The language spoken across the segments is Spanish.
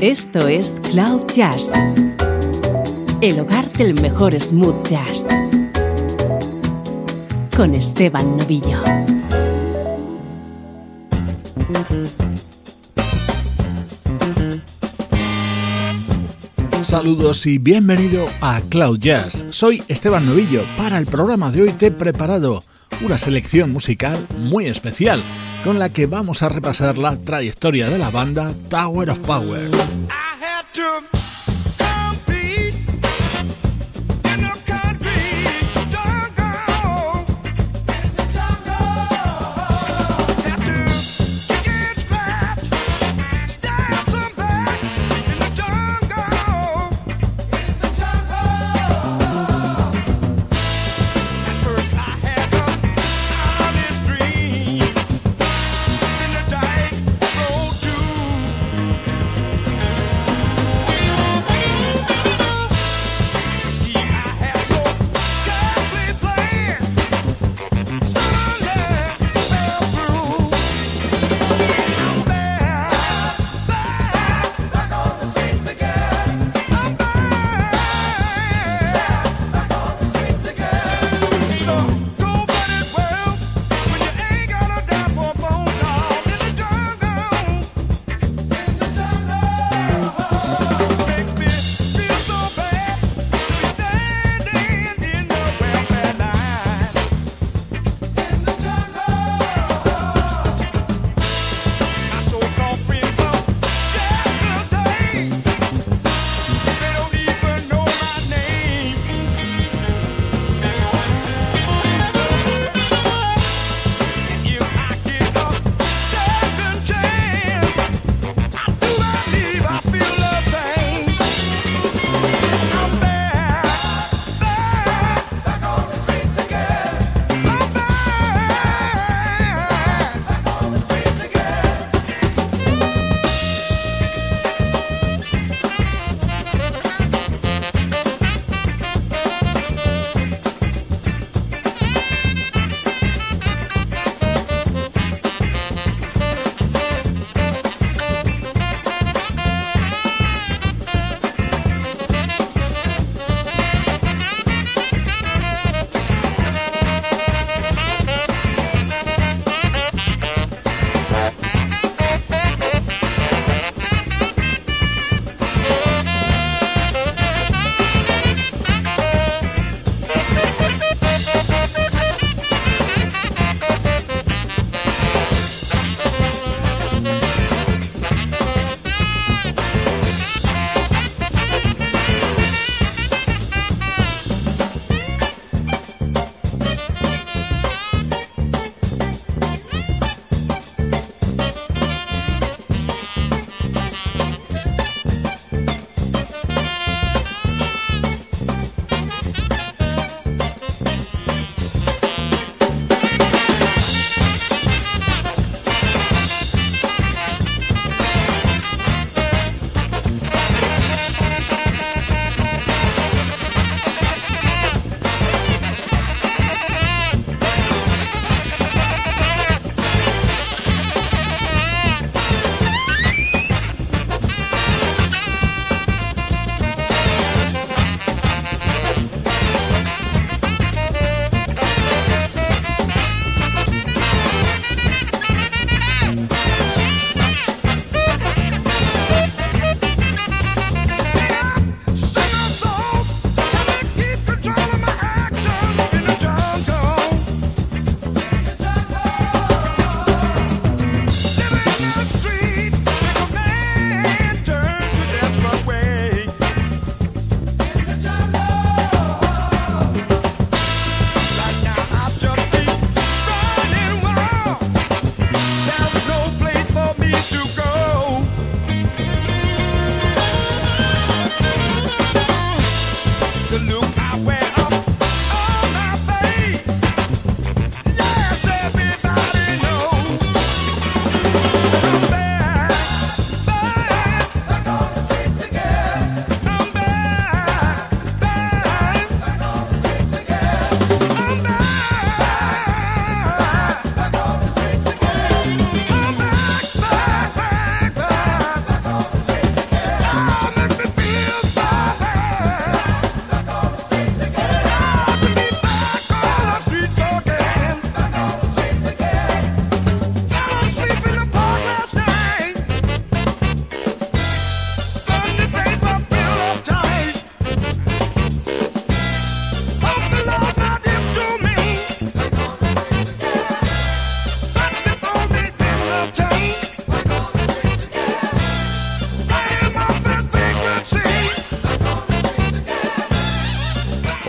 Esto es Cloud Jazz, el hogar del mejor smooth jazz, con Esteban Novillo. Saludos y bienvenido a Cloud Jazz. Soy Esteban Novillo. Para el programa de hoy te he preparado una selección musical muy especial con la que vamos a repasar la trayectoria de la banda Tower of Power.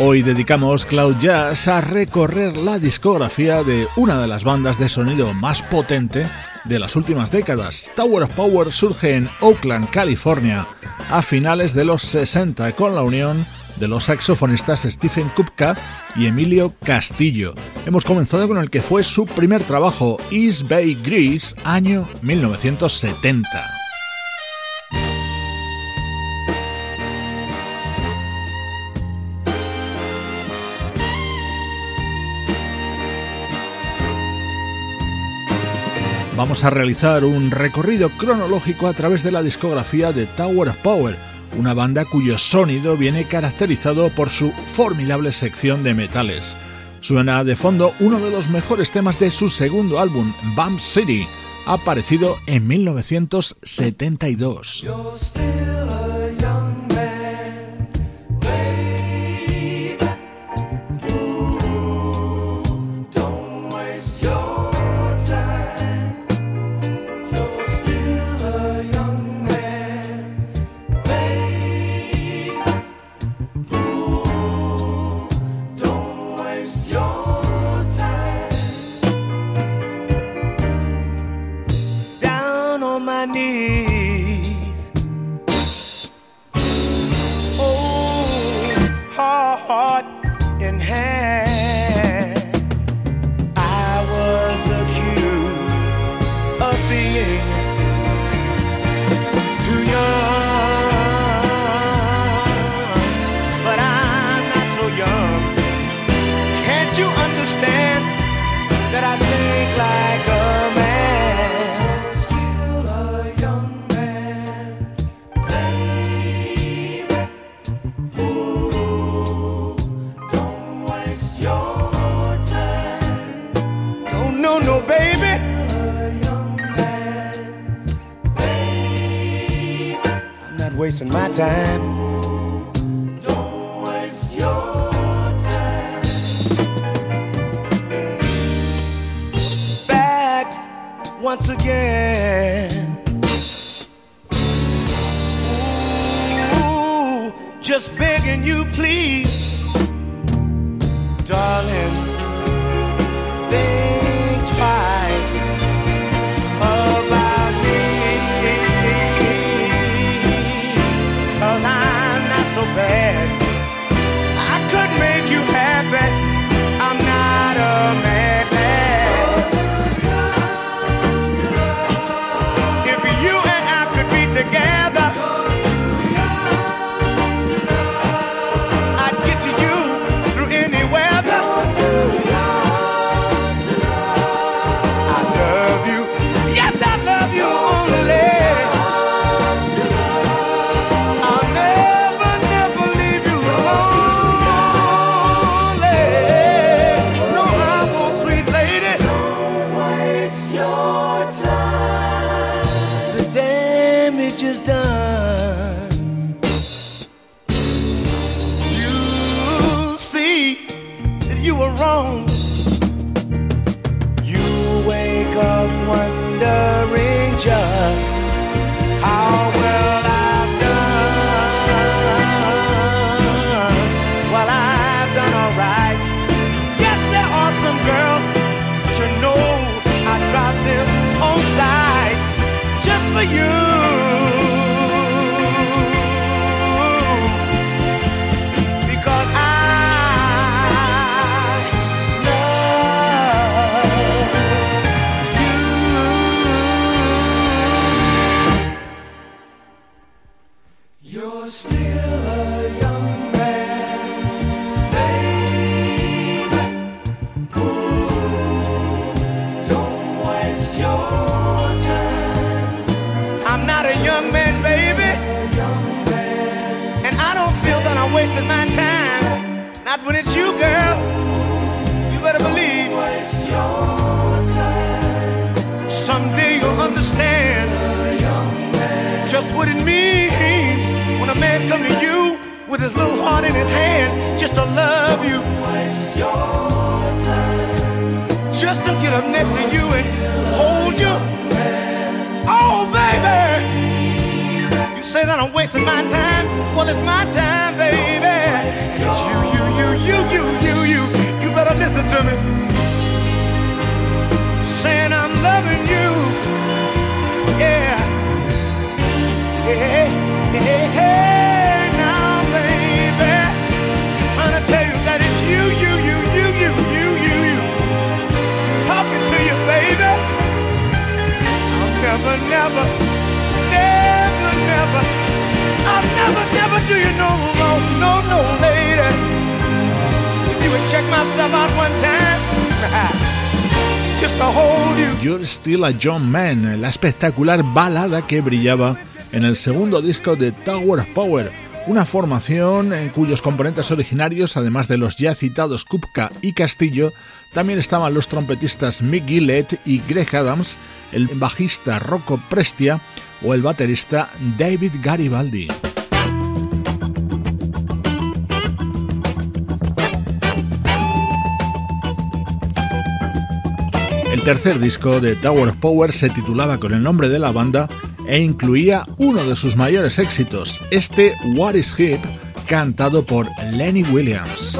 Hoy dedicamos Cloud Jazz a recorrer la discografía de una de las bandas de sonido más potente de las últimas décadas. Tower of Power surge en Oakland, California, a finales de los 60 con la unión de los saxofonistas Stephen Kupka y Emilio Castillo. Hemos comenzado con el que fue su primer trabajo, East Bay Grease, año 1970. Vamos a realizar un recorrido cronológico a través de la discografía de Tower of Power, una banda cuyo sonido viene caracterizado por su formidable sección de metales. Suena de fondo uno de los mejores temas de su segundo álbum, Bump City, aparecido en 1972. My time. You're Still a John Man, la espectacular balada que brillaba en el segundo disco de Tower of Power, una formación en cuyos componentes originarios, además de los ya citados Kupka y Castillo, también estaban los trompetistas Mick Gillett y Greg Adams, el bajista Rocco Prestia o el baterista David Garibaldi. El tercer disco de Tower of Power se titulaba con el nombre de la banda e incluía uno de sus mayores éxitos, este What is Hip, cantado por Lenny Williams.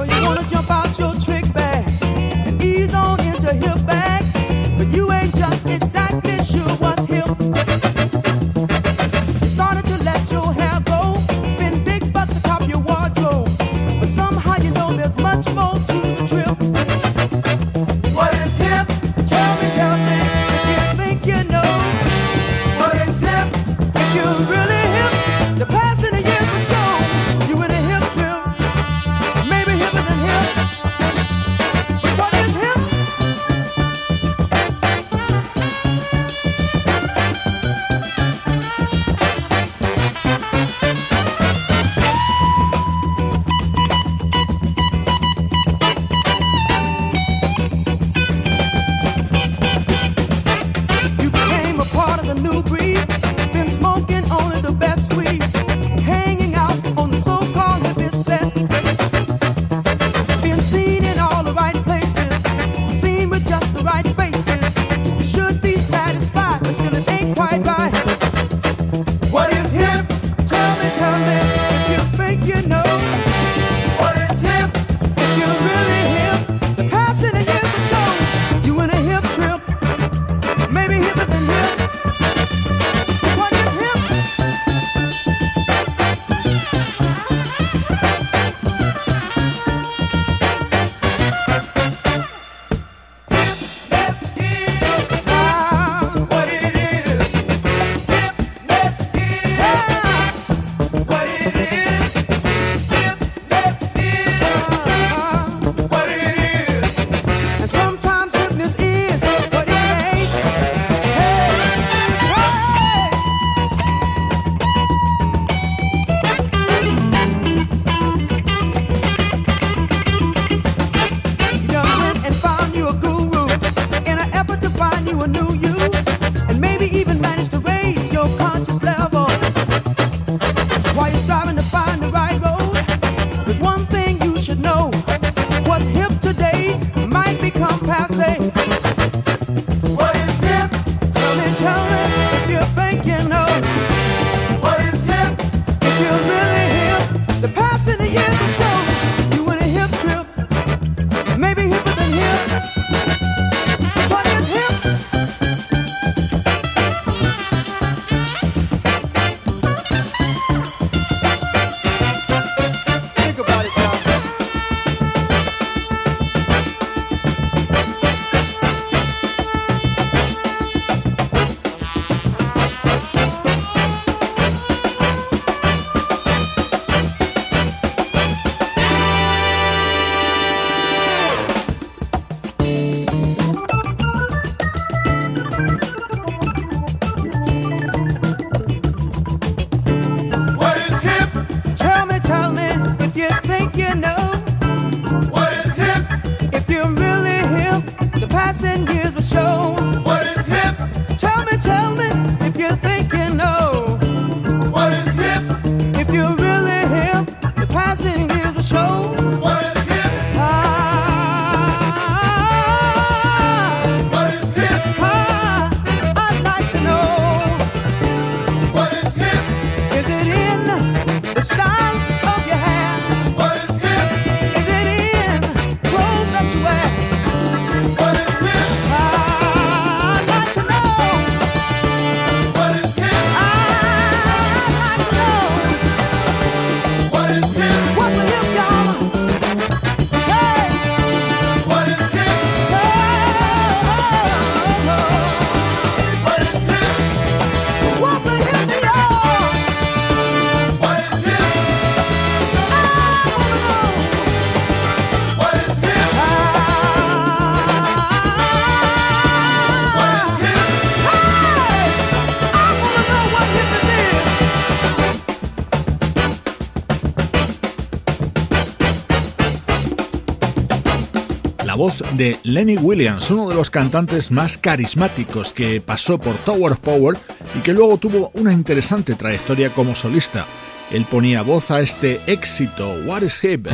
De Lenny Williams, uno de los cantantes más carismáticos que pasó por Tower of Power y que luego tuvo una interesante trayectoria como solista. Él ponía voz a este éxito, What is Hip.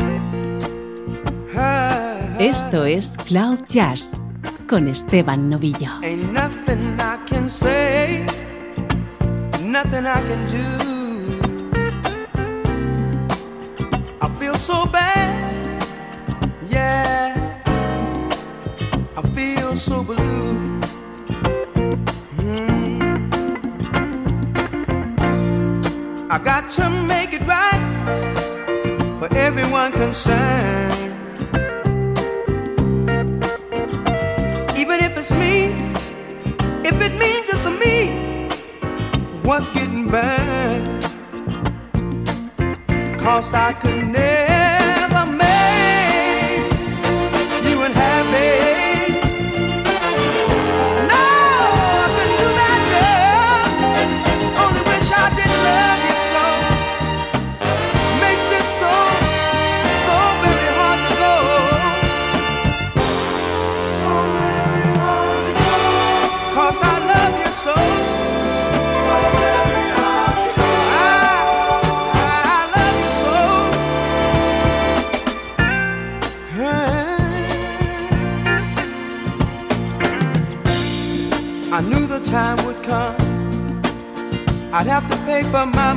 Esto es Cloud Jazz con Esteban Novillo. Ain't nothing I can say, nothing I can do. I feel so bad, got to make it right for everyone concerned. Even if it's me, if it means it's me, what's getting burned? Cause I could never.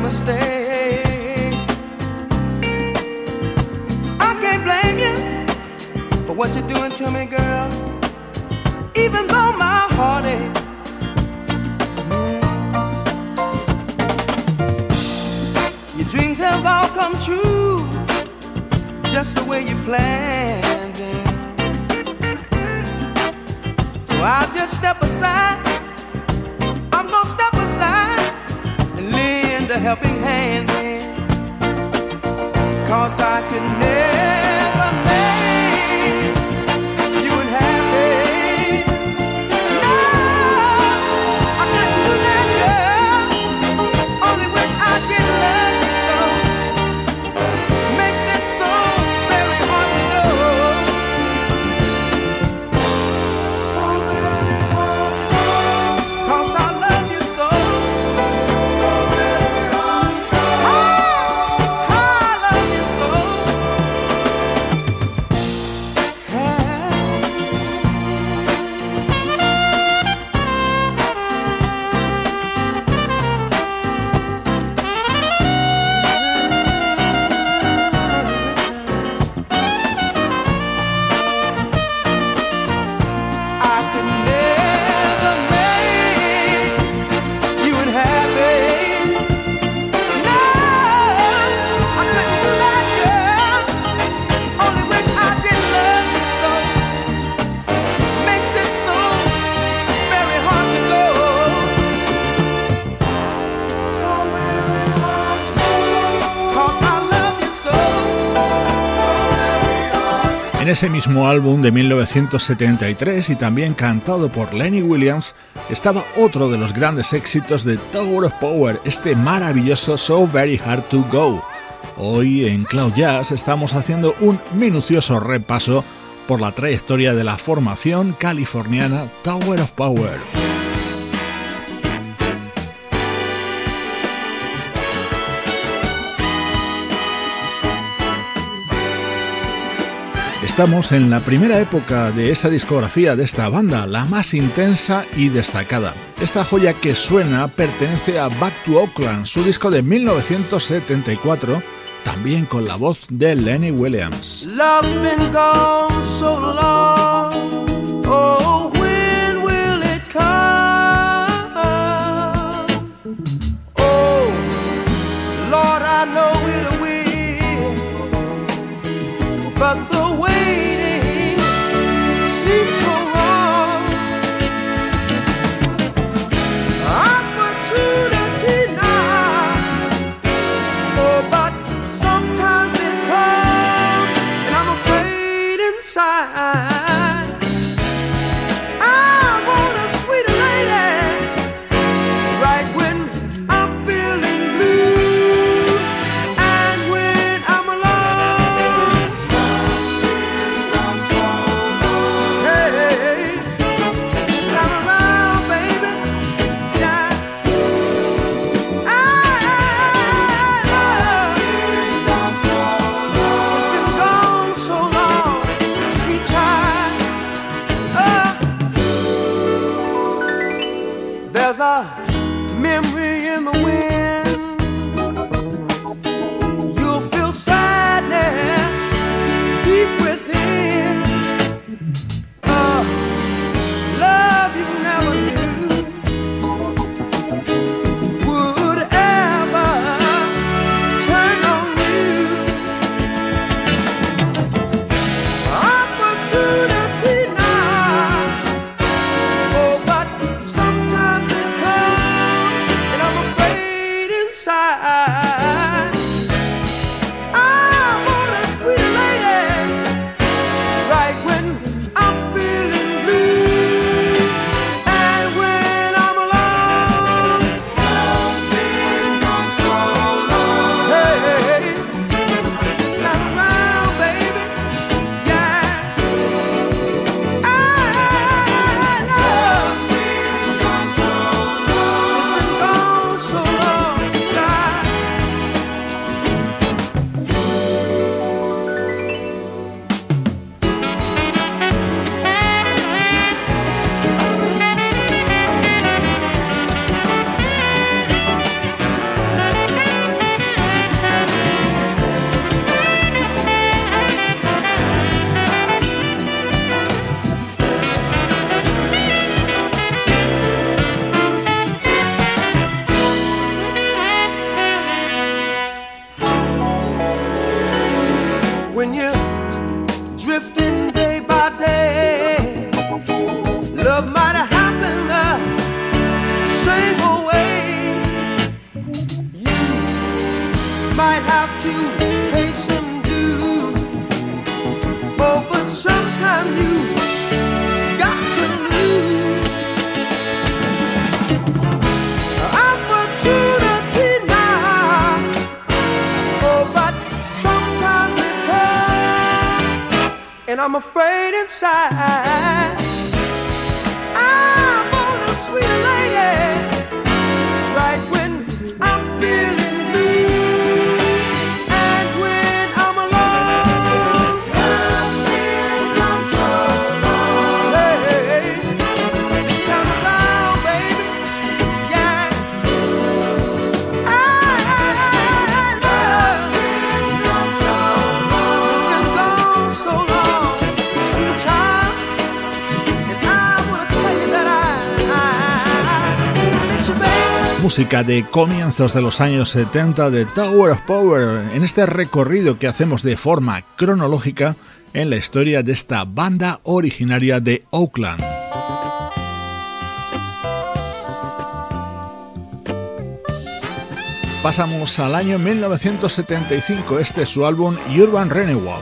Mistake. Ese mismo álbum de 1973 y también cantado por Lenny Williams estaba otro de los grandes éxitos de Tower of Power, este maravilloso So Very Hard to Go. Hoy en Cloud Jazz estamos haciendo un minucioso repaso por la trayectoria de la formación californiana Tower of Power. Estamos en la primera época de esa discografía de esta banda, la más intensa y destacada. Esta joya que suena pertenece a Back to Oakland, su disco de 1974, también con la voz de Lenny Williams. música de comienzos de los años 70 de Tower of Power en este recorrido que hacemos de forma cronológica en la historia de esta banda originaria de Oakland. Pasamos al año 1975, este es su álbum Urban Renewal.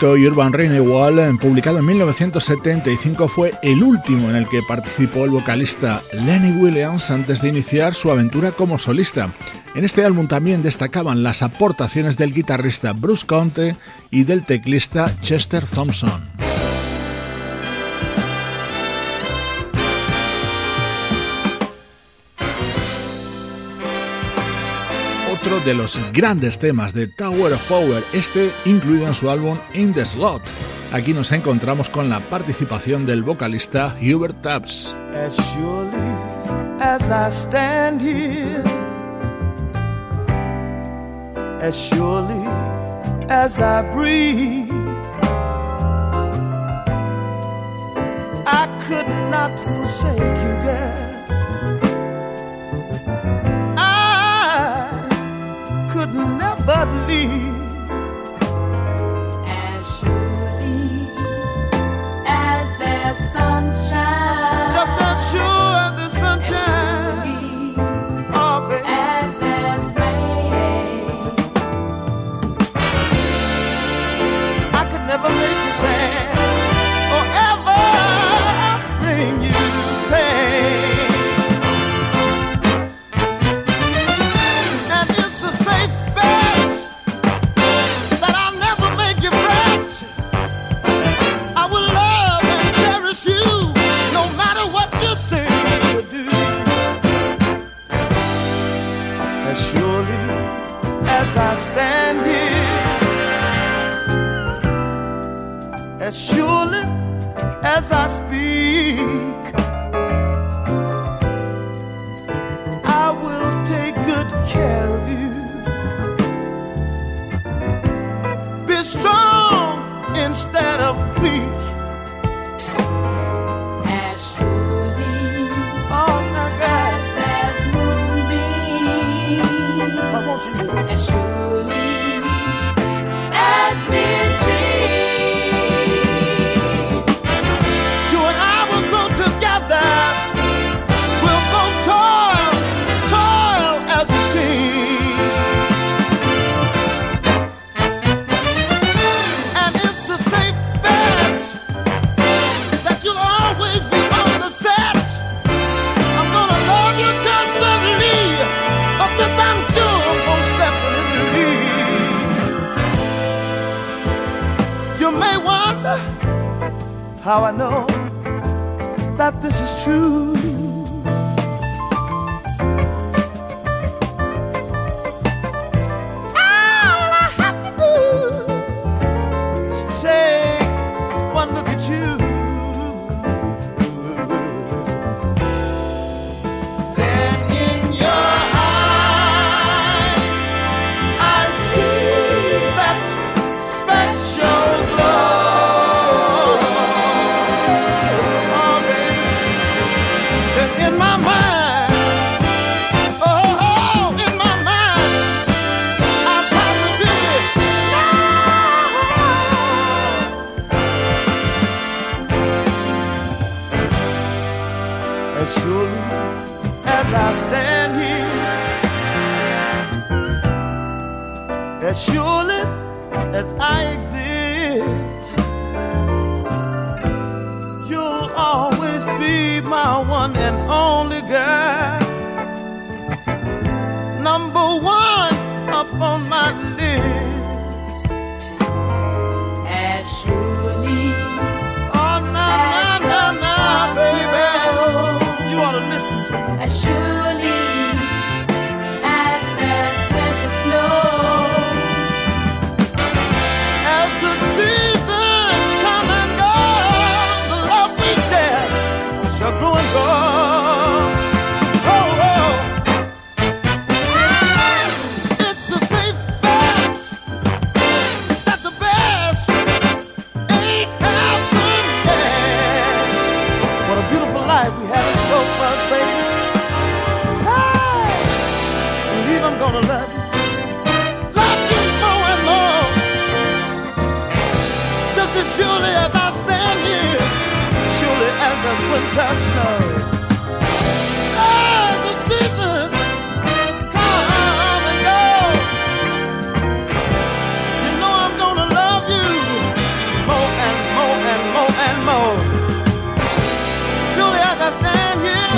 Disco Urban Renewal, publicado en 1975, fue el último en el que participó el vocalista Lenny Williams antes de iniciar su aventura como solista. En este álbum también destacaban las aportaciones del guitarrista Bruce Conte y del teclista Chester Thompson. De los grandes temas de Tower of Power, este incluido en su álbum In the Slot. Aquí nos encontramos con la participación del vocalista Hubert Tubbs. As surely as I stand here, as surely as I breathe, I could not forsake you, girl. lovely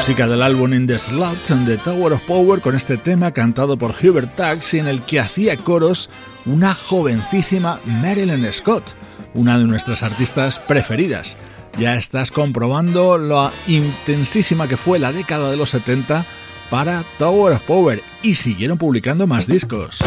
música del álbum In the Slot de Tower of Power con este tema cantado por Hubert Tax en el que hacía coros una jovencísima Marilyn Scott, una de nuestras artistas preferidas. Ya estás comprobando lo intensísima que fue la década de los 70 para Tower of Power y siguieron publicando más discos.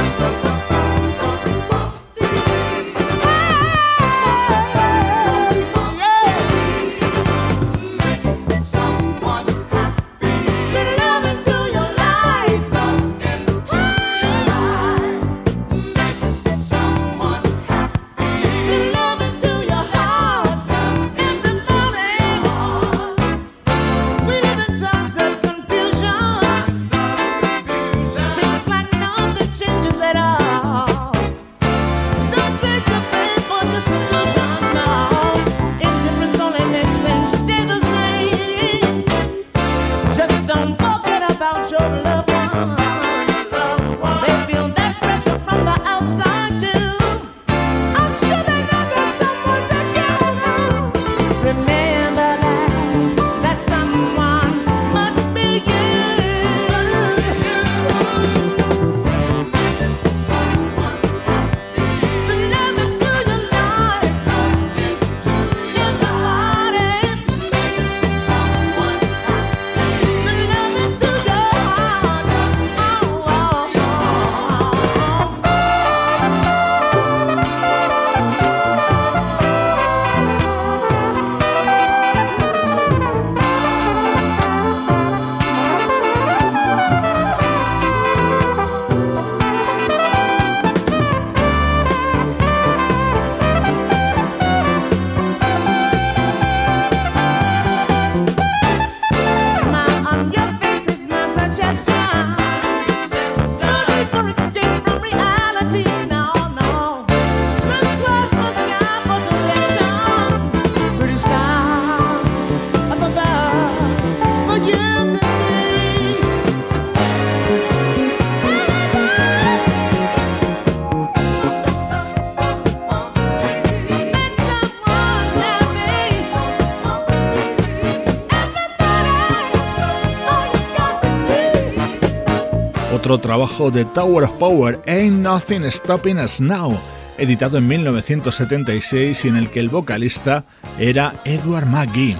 trabajo de Tower of Power, Ain't Nothing Stopping Us Now, editado en 1976 y en el que el vocalista era Edward McGee.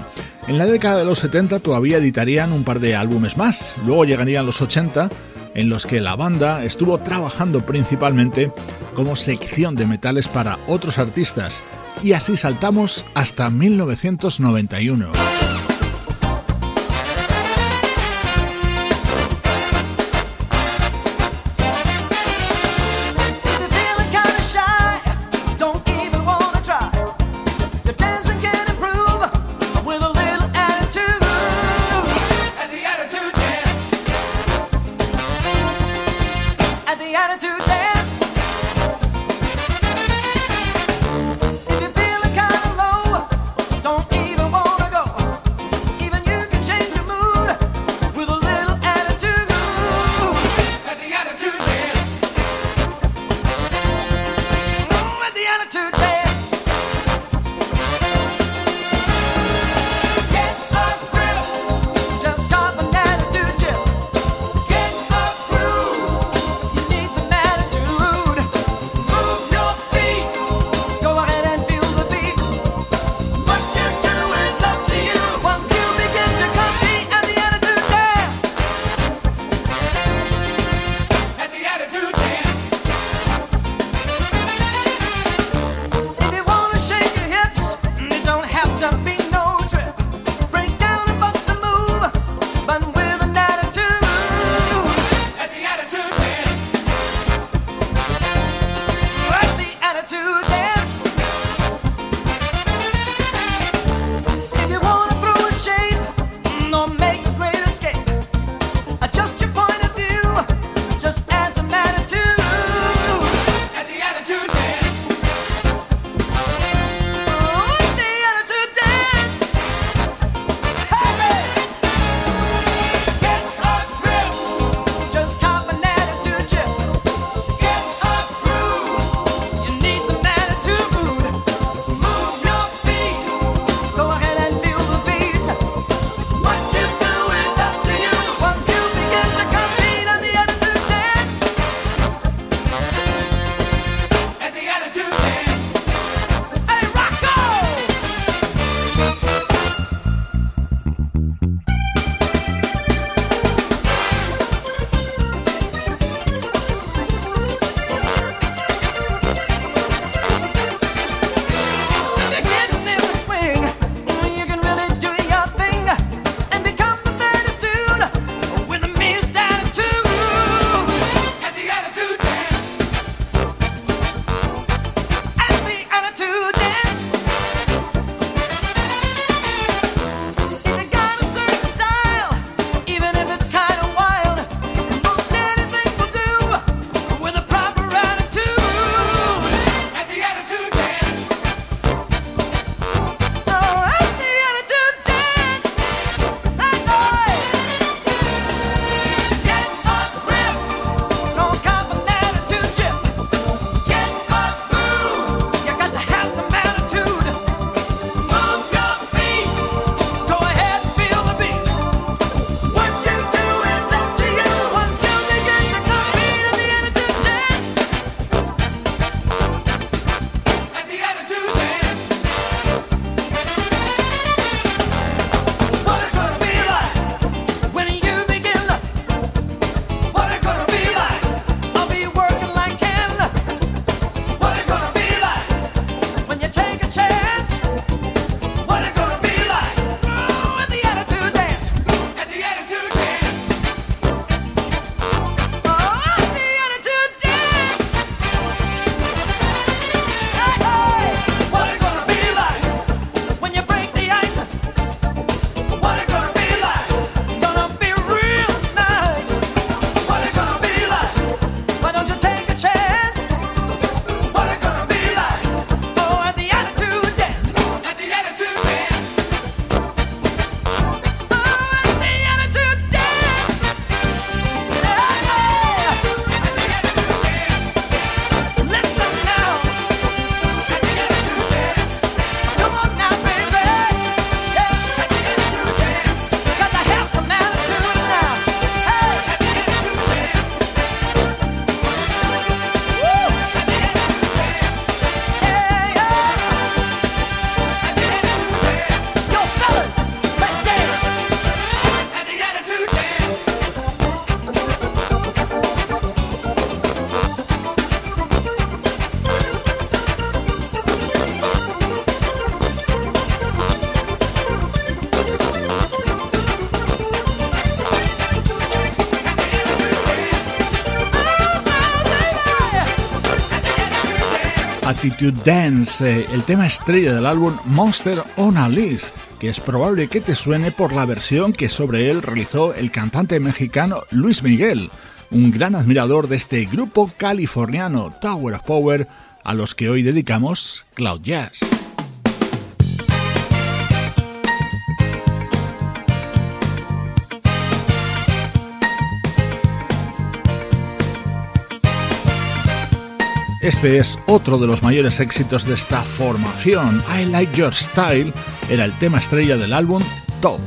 En la década de los 70 todavía editarían un par de álbumes más, luego llegarían los 80 en los que la banda estuvo trabajando principalmente como sección de metales para otros artistas y así saltamos hasta 1991. to Dance, el tema estrella del álbum Monster on a List, que es probable que te suene por la versión que sobre él realizó el cantante mexicano Luis Miguel, un gran admirador de este grupo californiano Tower of Power, a los que hoy dedicamos Cloud Jazz. Este es otro de los mayores éxitos de esta formación. I Like Your Style era el tema estrella del álbum Top.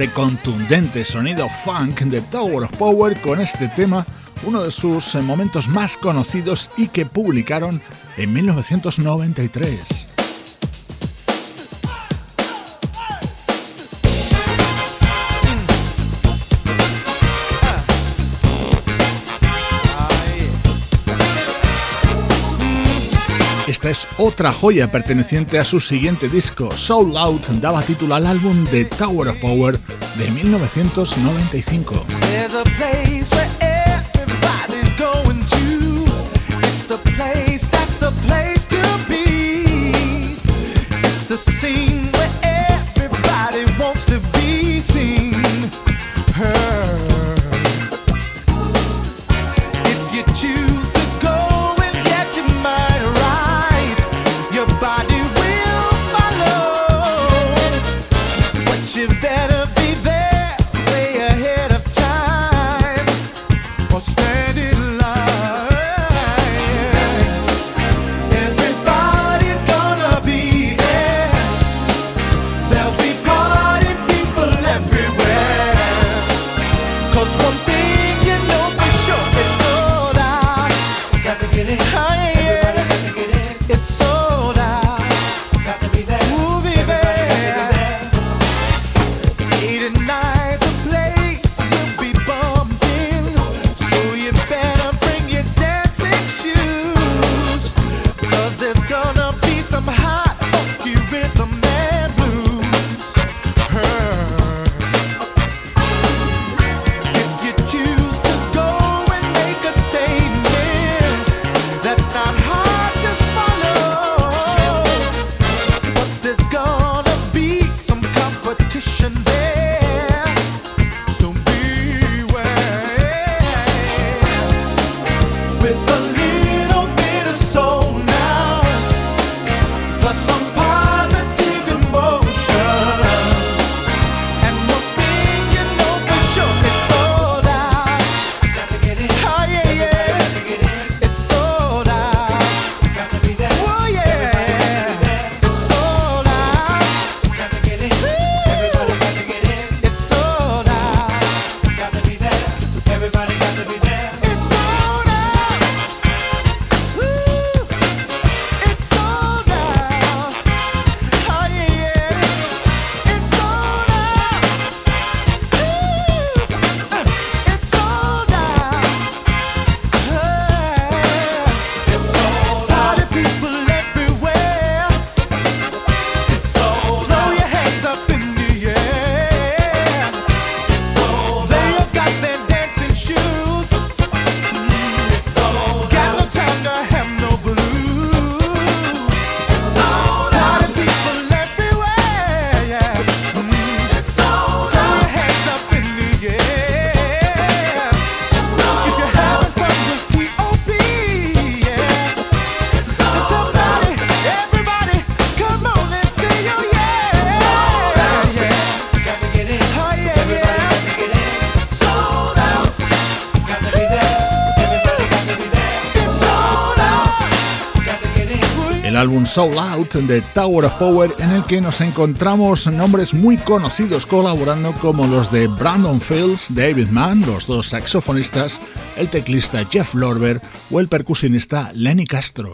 siempre contundente sonido funk de Tower of Power con este tema, uno de sus eh, momentos más conocidos y que publicaron en 1993. Esta es otra joya perteneciente a su siguiente disco, Soul Out, daba título al álbum The Tower of Power de 1995. Soul Out de Tower of Power en el que nos encontramos nombres muy conocidos colaborando como los de Brandon Fields, David Mann, los dos saxofonistas, el teclista Jeff Lorber o el percusionista Lenny Castro.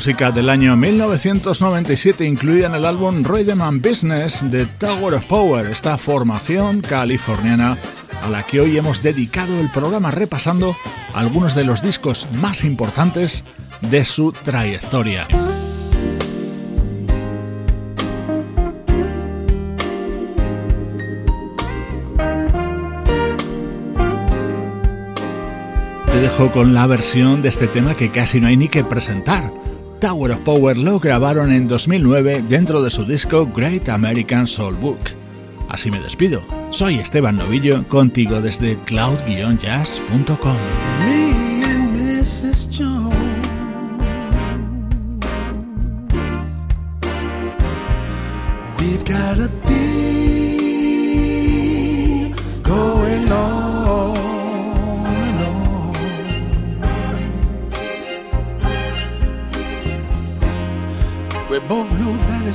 Música del año 1997 incluida en el álbum Rhythm and Business de Tower of Power, esta formación californiana a la que hoy hemos dedicado el programa repasando algunos de los discos más importantes de su trayectoria. Te dejo con la versión de este tema que casi no hay ni que presentar. Tower of Power lo grabaron en 2009 dentro de su disco Great American Soul Book. Así me despido. Soy Esteban Novillo, contigo desde cloud-jazz.com.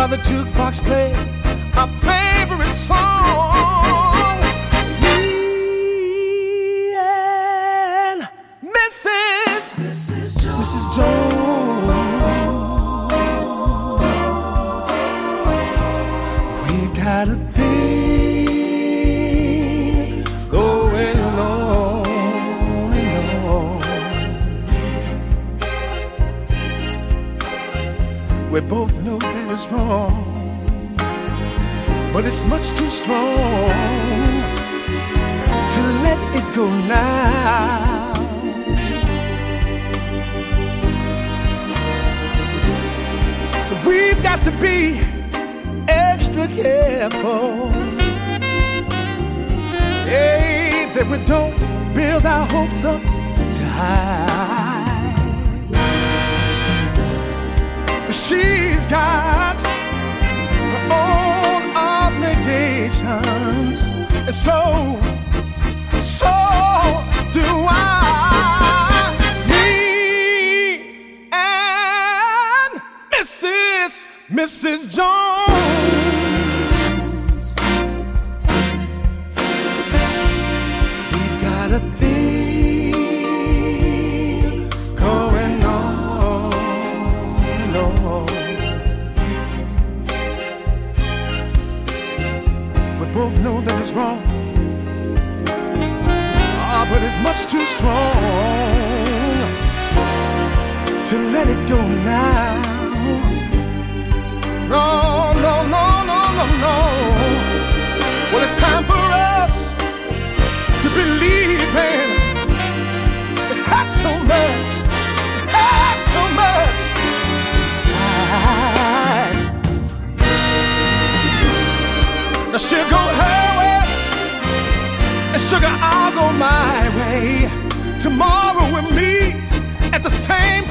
while the jukebox plays our favorite song. Me and Mrs. Mrs. Jones. Mrs. Jones. We've got a thing going on and on. We both know wrong but it's much too strong to let it go now. We've got to be extra careful. Hey, that we don't build our hopes up too high. Got her own obligations, and so, so do I. Me and Mrs. Mrs. Jones. Tomorrow we'll meet at the same